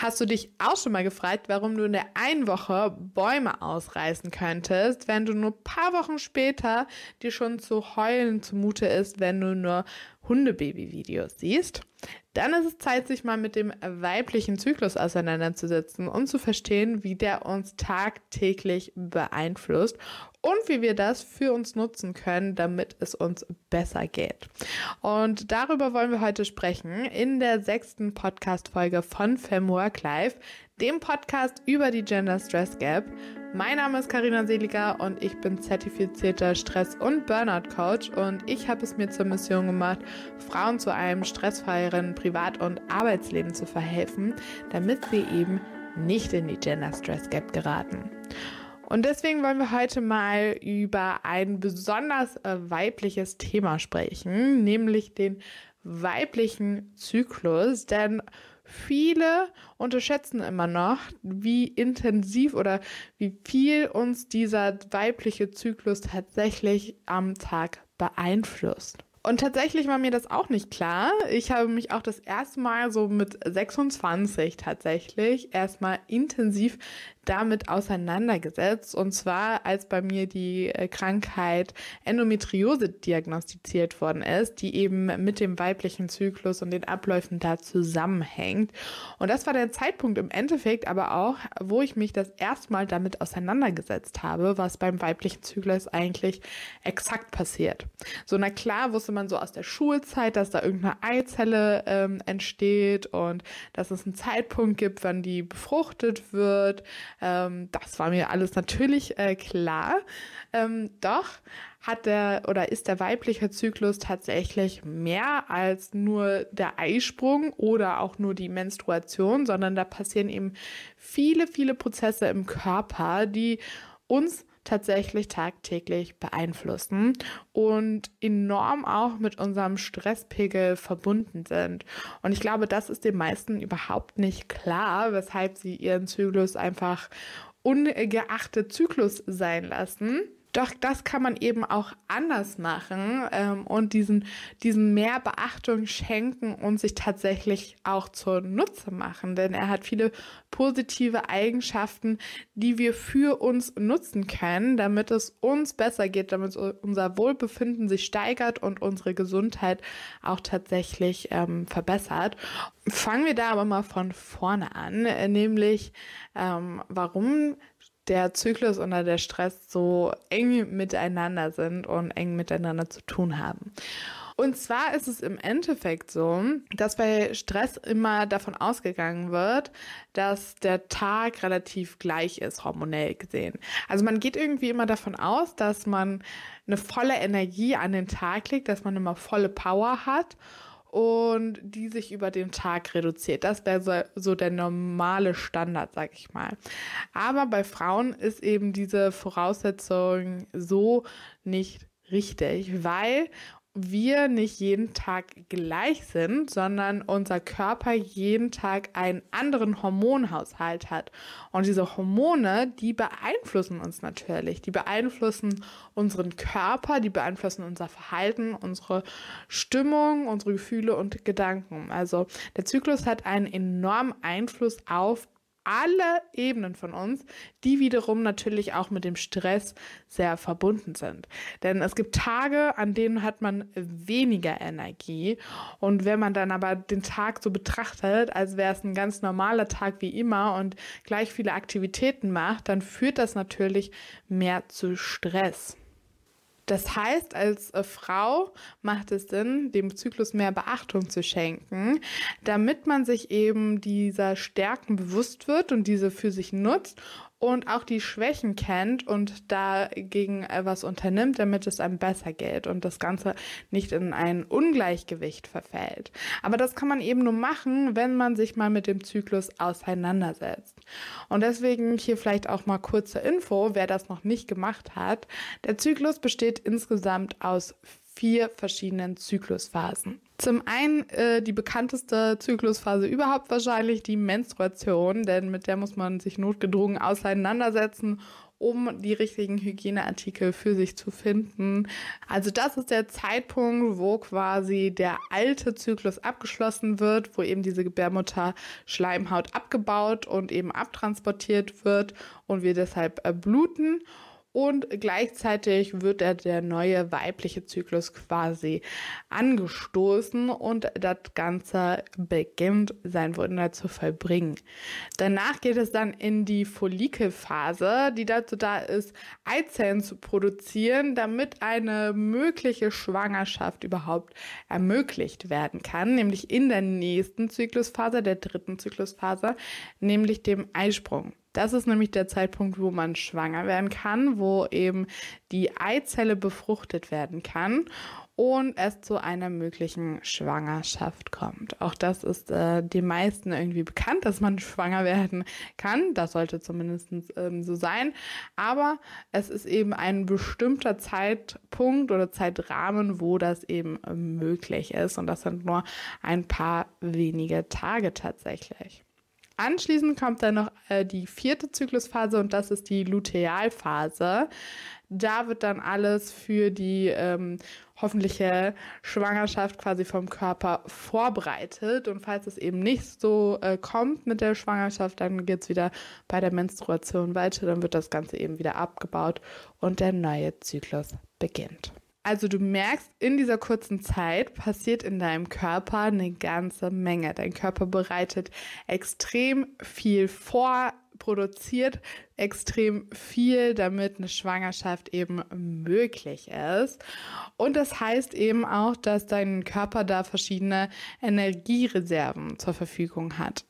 Hast du dich auch schon mal gefragt, warum du in der einen Woche Bäume ausreißen könntest, wenn du nur paar Wochen später dir schon zu heulen zumute ist, wenn du nur Hundebaby-Videos siehst? Dann ist es Zeit, sich mal mit dem weiblichen Zyklus auseinanderzusetzen und zu verstehen, wie der uns tagtäglich beeinflusst und wie wir das für uns nutzen können, damit es uns besser geht. Und darüber wollen wir heute sprechen in der sechsten Podcast-Folge von Femwork Life, dem Podcast über die Gender Stress Gap. Mein Name ist Karina Seliger und ich bin zertifizierter Stress- und Burnout-Coach und ich habe es mir zur Mission gemacht, Frauen zu einem stressfreieren Privat- und Arbeitsleben zu verhelfen, damit sie eben nicht in die Gender Stress Gap geraten. Und deswegen wollen wir heute mal über ein besonders äh, weibliches Thema sprechen, nämlich den weiblichen Zyklus. Denn Viele unterschätzen immer noch, wie intensiv oder wie viel uns dieser weibliche Zyklus tatsächlich am Tag beeinflusst. Und tatsächlich war mir das auch nicht klar. Ich habe mich auch das erste Mal so mit 26 tatsächlich erstmal intensiv damit auseinandergesetzt. Und zwar, als bei mir die äh, Krankheit Endometriose diagnostiziert worden ist, die eben mit dem weiblichen Zyklus und den Abläufen da zusammenhängt. Und das war der Zeitpunkt im Endeffekt aber auch, wo ich mich das erste Mal damit auseinandergesetzt habe, was beim weiblichen Zyklus eigentlich exakt passiert. So, na klar wusste man so aus der Schulzeit, dass da irgendeine Eizelle ähm, entsteht und dass es einen Zeitpunkt gibt, wann die befruchtet wird. Ähm, das war mir alles natürlich äh, klar. Ähm, doch hat der oder ist der weibliche Zyklus tatsächlich mehr als nur der Eisprung oder auch nur die Menstruation, sondern da passieren eben viele, viele Prozesse im Körper, die uns tatsächlich tagtäglich beeinflussen und enorm auch mit unserem Stresspegel verbunden sind. Und ich glaube, das ist den meisten überhaupt nicht klar, weshalb sie ihren Zyklus einfach ungeachtet Zyklus sein lassen. Doch das kann man eben auch anders machen ähm, und diesen, diesen mehr Beachtung schenken und sich tatsächlich auch zur Nutze machen. Denn er hat viele positive Eigenschaften, die wir für uns nutzen können, damit es uns besser geht, damit unser Wohlbefinden sich steigert und unsere Gesundheit auch tatsächlich ähm, verbessert. Fangen wir da aber mal von vorne an, nämlich ähm, warum der Zyklus oder der Stress so eng miteinander sind und eng miteinander zu tun haben. Und zwar ist es im Endeffekt so, dass bei Stress immer davon ausgegangen wird, dass der Tag relativ gleich ist, hormonell gesehen. Also man geht irgendwie immer davon aus, dass man eine volle Energie an den Tag legt, dass man immer volle Power hat und die sich über den Tag reduziert. Das wäre so, so, der normale Standard, sag ich mal. Aber bei Frauen ist eben diese Voraussetzung so nicht richtig, weil wir nicht jeden Tag gleich sind, sondern unser Körper jeden Tag einen anderen Hormonhaushalt hat. Und diese Hormone, die beeinflussen uns natürlich. Die beeinflussen unseren Körper, die beeinflussen unser Verhalten, unsere Stimmung, unsere Gefühle und Gedanken. Also der Zyklus hat einen enormen Einfluss auf alle Ebenen von uns, die wiederum natürlich auch mit dem Stress sehr verbunden sind. Denn es gibt Tage, an denen hat man weniger Energie. Und wenn man dann aber den Tag so betrachtet, als wäre es ein ganz normaler Tag wie immer und gleich viele Aktivitäten macht, dann führt das natürlich mehr zu Stress. Das heißt, als äh, Frau macht es Sinn, dem Zyklus mehr Beachtung zu schenken, damit man sich eben dieser Stärken bewusst wird und diese für sich nutzt und auch die Schwächen kennt und dagegen was unternimmt, damit es einem besser geht und das Ganze nicht in ein Ungleichgewicht verfällt. Aber das kann man eben nur machen, wenn man sich mal mit dem Zyklus auseinandersetzt. Und deswegen hier vielleicht auch mal kurze Info, wer das noch nicht gemacht hat. Der Zyklus besteht insgesamt aus vier verschiedenen Zyklusphasen. Zum einen äh, die bekannteste Zyklusphase überhaupt wahrscheinlich die Menstruation, denn mit der muss man sich notgedrungen auseinandersetzen, um die richtigen Hygieneartikel für sich zu finden. Also das ist der Zeitpunkt, wo quasi der alte Zyklus abgeschlossen wird, wo eben diese Gebärmutter-Schleimhaut abgebaut und eben abtransportiert wird und wir deshalb äh, bluten und gleichzeitig wird der, der neue weibliche Zyklus quasi angestoßen und das Ganze beginnt sein Wunder zu vollbringen. Danach geht es dann in die Follikelphase, die dazu da ist, Eizellen zu produzieren, damit eine mögliche Schwangerschaft überhaupt ermöglicht werden kann, nämlich in der nächsten Zyklusphase, der dritten Zyklusphase, nämlich dem Eisprung. Das ist nämlich der Zeitpunkt, wo man schwanger werden kann, wo eben die Eizelle befruchtet werden kann und es zu einer möglichen Schwangerschaft kommt. Auch das ist äh, den meisten irgendwie bekannt, dass man schwanger werden kann. Das sollte zumindest ähm, so sein. Aber es ist eben ein bestimmter Zeitpunkt oder Zeitrahmen, wo das eben äh, möglich ist. Und das sind nur ein paar wenige Tage tatsächlich. Anschließend kommt dann noch äh, die vierte Zyklusphase und das ist die Lutealphase. Da wird dann alles für die ähm, hoffentliche Schwangerschaft quasi vom Körper vorbereitet. Und falls es eben nicht so äh, kommt mit der Schwangerschaft, dann geht es wieder bei der Menstruation weiter. Dann wird das Ganze eben wieder abgebaut und der neue Zyklus beginnt. Also du merkst, in dieser kurzen Zeit passiert in deinem Körper eine ganze Menge. Dein Körper bereitet extrem viel vor, produziert extrem viel, damit eine Schwangerschaft eben möglich ist. Und das heißt eben auch, dass dein Körper da verschiedene Energiereserven zur Verfügung hat.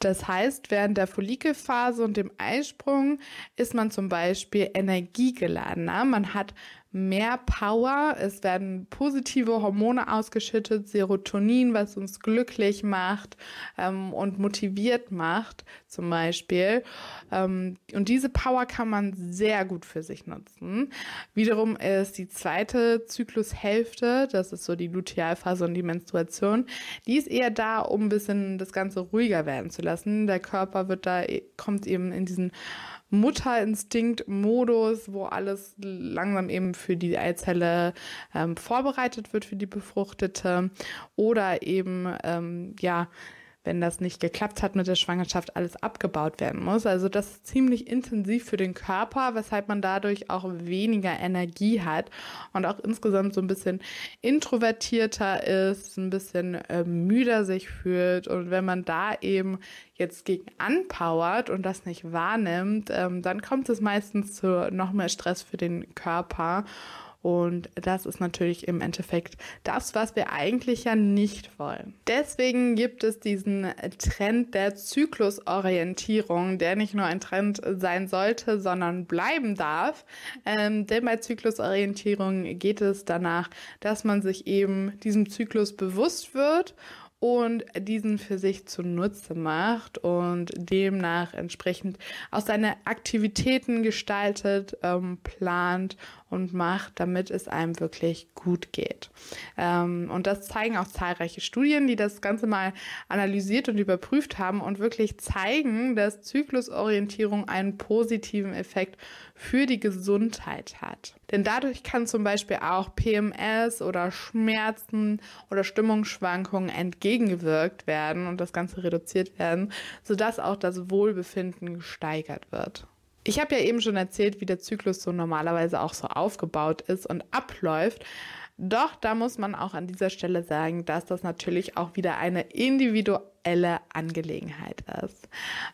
Das heißt, während der Follikelphase und dem Eisprung ist man zum Beispiel energiegeladener. Man hat mehr Power, es werden positive Hormone ausgeschüttet, Serotonin, was uns glücklich macht ähm, und motiviert macht, zum Beispiel. Ähm, und diese Power kann man sehr gut für sich nutzen. Wiederum ist die zweite Zyklushälfte, das ist so die Lutealphase und die Menstruation, die ist eher da, um ein bisschen das Ganze ruhiger werden zu lassen. Der Körper wird da, kommt eben in diesen Mutterinstinkt-Modus, wo alles langsam eben für die Eizelle ähm, vorbereitet wird, für die befruchtete. Oder eben, ähm, ja, wenn das nicht geklappt hat mit der Schwangerschaft, alles abgebaut werden muss. Also das ist ziemlich intensiv für den Körper, weshalb man dadurch auch weniger Energie hat und auch insgesamt so ein bisschen introvertierter ist, ein bisschen äh, müder sich fühlt. Und wenn man da eben jetzt gegen anpowert und das nicht wahrnimmt, ähm, dann kommt es meistens zu noch mehr Stress für den Körper. Und das ist natürlich im Endeffekt das, was wir eigentlich ja nicht wollen. Deswegen gibt es diesen Trend der Zyklusorientierung, der nicht nur ein Trend sein sollte, sondern bleiben darf. Ähm, denn bei Zyklusorientierung geht es danach, dass man sich eben diesem Zyklus bewusst wird und diesen für sich zunutze macht und demnach entsprechend auch seine Aktivitäten gestaltet, ähm, plant und macht, damit es einem wirklich gut geht. Ähm, und das zeigen auch zahlreiche Studien, die das Ganze mal analysiert und überprüft haben und wirklich zeigen, dass Zyklusorientierung einen positiven Effekt für die Gesundheit hat. Denn dadurch kann zum Beispiel auch PMS oder Schmerzen oder Stimmungsschwankungen entgegengewirkt werden und das Ganze reduziert werden, sodass auch das Wohlbefinden gesteigert wird. Ich habe ja eben schon erzählt, wie der Zyklus so normalerweise auch so aufgebaut ist und abläuft. Doch da muss man auch an dieser Stelle sagen, dass das natürlich auch wieder eine individuelle Angelegenheit ist.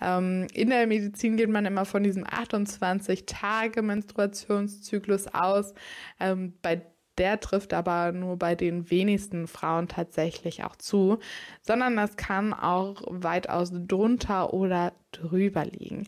Ähm, in der Medizin geht man immer von diesem 28 Tage Menstruationszyklus aus. Ähm, bei der trifft aber nur bei den wenigsten Frauen tatsächlich auch zu, sondern das kann auch weitaus drunter oder drüber liegen.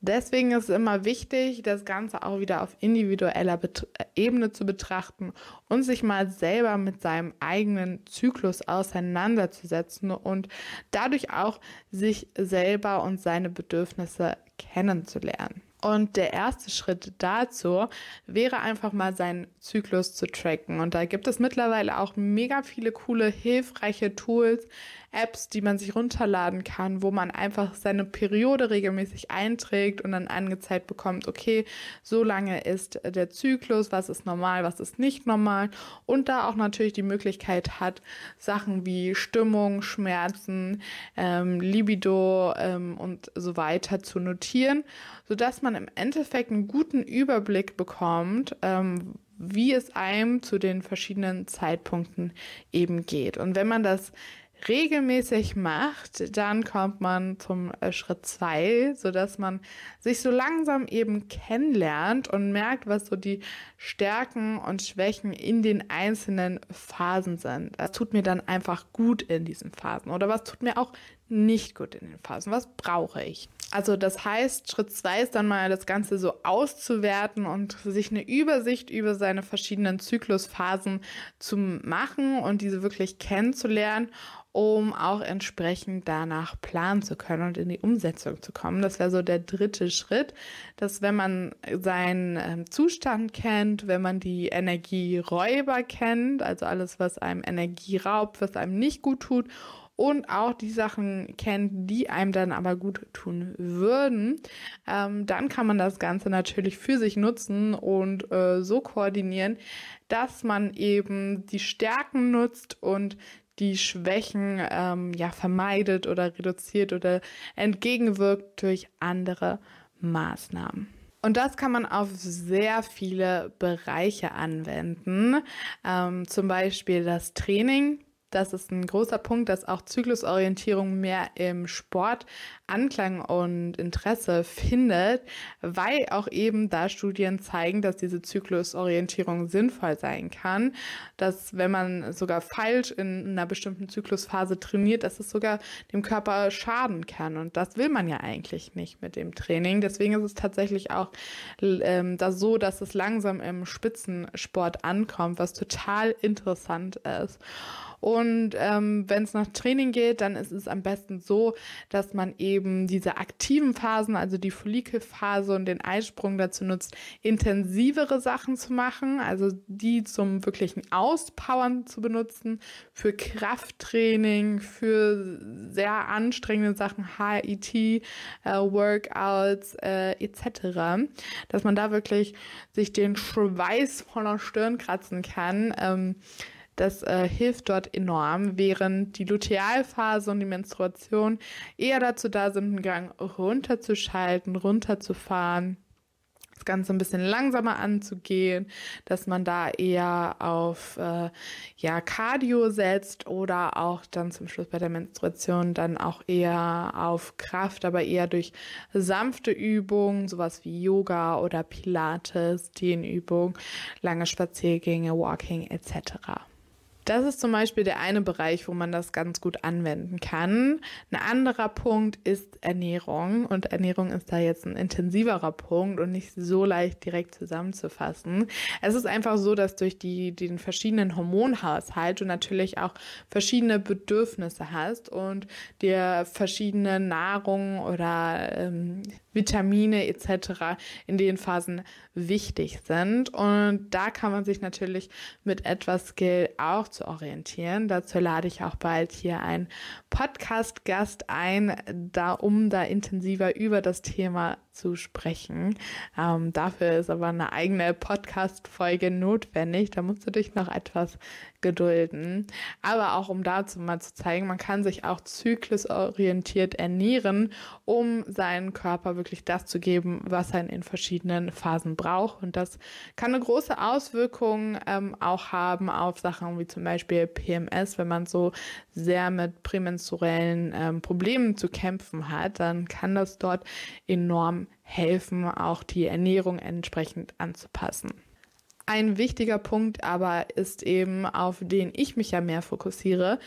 Deswegen ist es immer wichtig, das Ganze auch wieder auf individueller Bet Ebene zu betrachten und sich mal selber mit seinem eigenen Zyklus auseinanderzusetzen und dadurch auch sich selber und seine Bedürfnisse kennenzulernen. Und der erste Schritt dazu wäre einfach mal seinen Zyklus zu tracken. Und da gibt es mittlerweile auch mega viele coole, hilfreiche Tools, Apps, die man sich runterladen kann, wo man einfach seine Periode regelmäßig einträgt und dann angezeigt bekommt, okay, so lange ist der Zyklus, was ist normal, was ist nicht normal. Und da auch natürlich die Möglichkeit hat, Sachen wie Stimmung, Schmerzen, ähm, Libido ähm, und so weiter zu notieren, sodass man im Endeffekt einen guten Überblick bekommt, ähm, wie es einem zu den verschiedenen Zeitpunkten eben geht. Und wenn man das regelmäßig macht, dann kommt man zum äh, Schritt zwei, so dass man sich so langsam eben kennenlernt und merkt, was so die Stärken und Schwächen in den einzelnen Phasen sind. Was tut mir dann einfach gut in diesen Phasen oder was tut mir auch nicht gut in den Phasen? Was brauche ich? Also das heißt, Schritt zwei ist dann mal das Ganze so auszuwerten und sich eine Übersicht über seine verschiedenen Zyklusphasen zu machen und diese wirklich kennenzulernen um auch entsprechend danach planen zu können und in die Umsetzung zu kommen. Das wäre so der dritte Schritt, dass wenn man seinen ähm, Zustand kennt, wenn man die Energieräuber kennt, also alles, was einem Energie raubt, was einem nicht gut tut und auch die Sachen kennt, die einem dann aber gut tun würden, ähm, dann kann man das Ganze natürlich für sich nutzen und äh, so koordinieren, dass man eben die Stärken nutzt und die Schwächen ähm, ja vermeidet oder reduziert oder entgegenwirkt durch andere Maßnahmen. Und das kann man auf sehr viele Bereiche anwenden. Ähm, zum Beispiel das Training das ist ein großer Punkt, dass auch Zyklusorientierung mehr im Sport Anklang und Interesse findet, weil auch eben da Studien zeigen, dass diese Zyklusorientierung sinnvoll sein kann, dass wenn man sogar falsch in einer bestimmten Zyklusphase trainiert, dass es sogar dem Körper schaden kann. Und das will man ja eigentlich nicht mit dem Training. Deswegen ist es tatsächlich auch ähm, das so, dass es langsam im Spitzensport ankommt, was total interessant ist. Und ähm, wenn es nach Training geht, dann ist es am besten so, dass man eben diese aktiven Phasen, also die Follikelphase und den Eisprung dazu nutzt, intensivere Sachen zu machen, also die zum wirklichen Auspowern zu benutzen, für Krafttraining, für sehr anstrengende Sachen, HIT, äh, Workouts äh, etc., dass man da wirklich sich den Schweiß von der Stirn kratzen kann. Ähm, das äh, hilft dort enorm, während die Lutealphase und die Menstruation eher dazu da sind, den Gang runterzuschalten, runterzufahren das Ganze ein bisschen langsamer anzugehen, dass man da eher auf äh, ja, Cardio setzt oder auch dann zum Schluss bei der Menstruation dann auch eher auf Kraft, aber eher durch sanfte Übungen, sowas wie Yoga oder Pilates, Dehnübungen, lange Spaziergänge, Walking etc. Das ist zum Beispiel der eine Bereich, wo man das ganz gut anwenden kann. Ein anderer Punkt ist Ernährung und Ernährung ist da jetzt ein intensiverer Punkt und nicht so leicht direkt zusammenzufassen. Es ist einfach so, dass durch die, den verschiedenen Hormonhaushalt du natürlich auch verschiedene Bedürfnisse hast und dir verschiedene Nahrung oder ähm, Vitamine etc. in den Phasen wichtig sind. Und da kann man sich natürlich mit etwas Skill auch zu orientieren. Dazu lade ich auch bald hier einen Podcast-Gast ein, da, um da intensiver über das Thema zu sprechen. Ähm, dafür ist aber eine eigene Podcast-Folge notwendig. Da musst du dich noch etwas gedulden. Aber auch um dazu mal zu zeigen, man kann sich auch zyklusorientiert ernähren, um seinen Körper wirklich das zu geben, was er in verschiedenen Phasen braucht. Und das kann eine große Auswirkung ähm, auch haben auf Sachen wie zum Beispiel PMS, wenn man so sehr mit prämenstruellen ähm, Problemen zu kämpfen hat, dann kann das dort enorm helfen, auch die Ernährung entsprechend anzupassen. Ein wichtiger Punkt aber ist eben, auf den ich mich ja mehr fokussiere,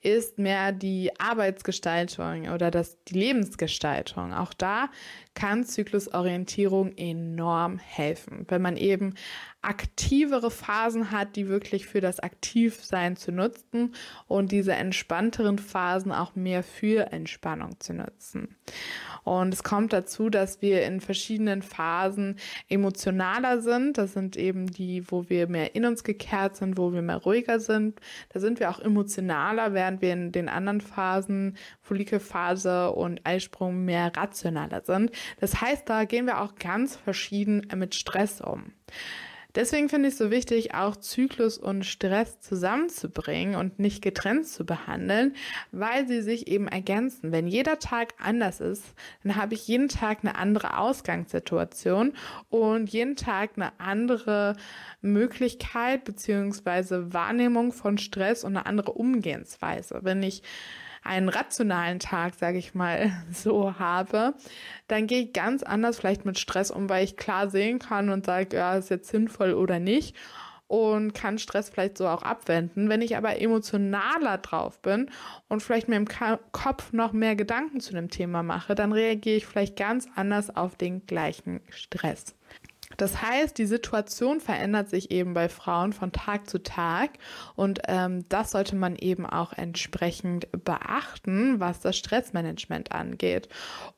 ist mehr die Arbeitsgestaltung oder das, die Lebensgestaltung. Auch da kann Zyklusorientierung enorm helfen, wenn man eben aktivere Phasen hat, die wirklich für das Aktivsein zu nutzen und diese entspannteren Phasen auch mehr für Entspannung zu nutzen. Und es kommt dazu, dass wir in verschiedenen Phasen emotionaler sind. Das sind eben die, wo wir mehr in uns gekehrt sind, wo wir mehr ruhiger sind. Da sind wir auch emotionaler, während wir in den anderen Phasen, Follikelphase und Eisprung, mehr rationaler sind. Das heißt, da gehen wir auch ganz verschieden mit Stress um. Deswegen finde ich es so wichtig, auch Zyklus und Stress zusammenzubringen und nicht getrennt zu behandeln, weil sie sich eben ergänzen. Wenn jeder Tag anders ist, dann habe ich jeden Tag eine andere Ausgangssituation und jeden Tag eine andere Möglichkeit beziehungsweise Wahrnehmung von Stress und eine andere Umgehensweise. Wenn ich einen rationalen Tag, sage ich mal, so habe, dann gehe ich ganz anders vielleicht mit Stress um, weil ich klar sehen kann und sage, ja, ist jetzt sinnvoll oder nicht und kann Stress vielleicht so auch abwenden. Wenn ich aber emotionaler drauf bin und vielleicht mir im Kopf noch mehr Gedanken zu dem Thema mache, dann reagiere ich vielleicht ganz anders auf den gleichen Stress. Das heißt, die Situation verändert sich eben bei Frauen von Tag zu Tag und ähm, das sollte man eben auch entsprechend beachten, was das Stressmanagement angeht.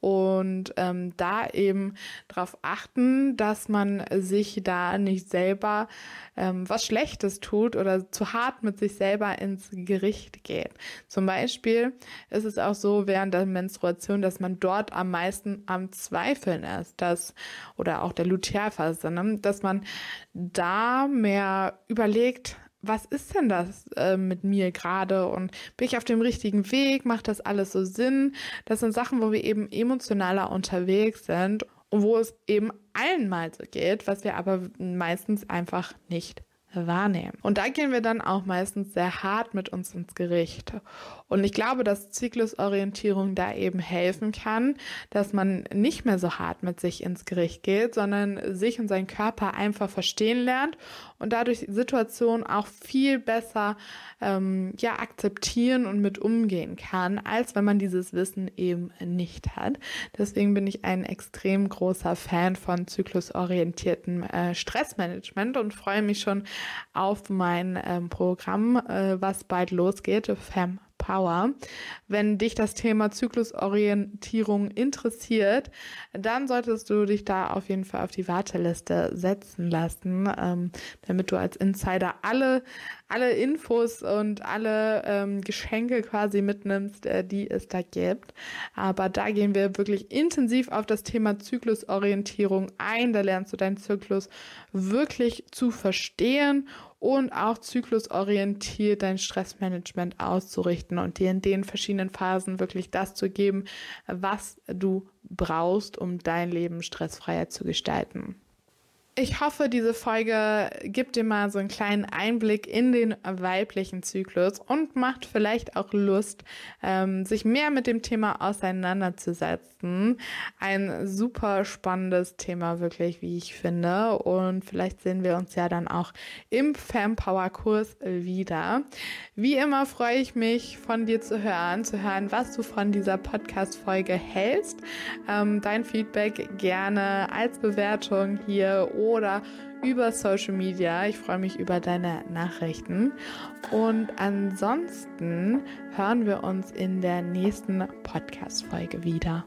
Und ähm, da eben darauf achten, dass man sich da nicht selber ähm, was Schlechtes tut oder zu hart mit sich selber ins Gericht geht. Zum Beispiel ist es auch so während der Menstruation, dass man dort am meisten am Zweifeln ist, dass oder auch der Lutealphase Phase, ne? dass man da mehr überlegt, was ist denn das äh, mit mir gerade und bin ich auf dem richtigen Weg? Macht das alles so Sinn? Das sind Sachen, wo wir eben emotionaler unterwegs sind und wo es eben allen mal so geht, was wir aber meistens einfach nicht wahrnehmen. Und da gehen wir dann auch meistens sehr hart mit uns ins Gericht. Und ich glaube, dass Zyklusorientierung da eben helfen kann, dass man nicht mehr so hart mit sich ins Gericht geht, sondern sich und seinen Körper einfach verstehen lernt und dadurch Situationen auch viel besser ähm, ja, akzeptieren und mit umgehen kann, als wenn man dieses Wissen eben nicht hat. Deswegen bin ich ein extrem großer Fan von zyklusorientiertem äh, Stressmanagement und freue mich schon auf mein ähm, Programm, äh, was bald losgeht, Fem Power. Wenn dich das Thema Zyklusorientierung interessiert, dann solltest du dich da auf jeden Fall auf die Warteliste setzen lassen, ähm, damit du als Insider alle, alle Infos und alle ähm, Geschenke quasi mitnimmst, äh, die es da gibt. Aber da gehen wir wirklich intensiv auf das Thema Zyklusorientierung ein. Da lernst du deinen Zyklus wirklich zu verstehen und auch zyklusorientiert dein Stressmanagement auszurichten und dir in den verschiedenen Phasen wirklich das zu geben, was du brauchst, um dein Leben stressfreier zu gestalten. Ich hoffe, diese Folge gibt dir mal so einen kleinen Einblick in den weiblichen Zyklus und macht vielleicht auch Lust, ähm, sich mehr mit dem Thema auseinanderzusetzen. Ein super spannendes Thema, wirklich, wie ich finde. Und vielleicht sehen wir uns ja dann auch im Fanpower-Kurs wieder. Wie immer freue ich mich, von dir zu hören, zu hören, was du von dieser Podcast-Folge hältst. Ähm, dein Feedback gerne als Bewertung hier oder über Social Media. Ich freue mich über deine Nachrichten. Und ansonsten hören wir uns in der nächsten Podcast-Folge wieder.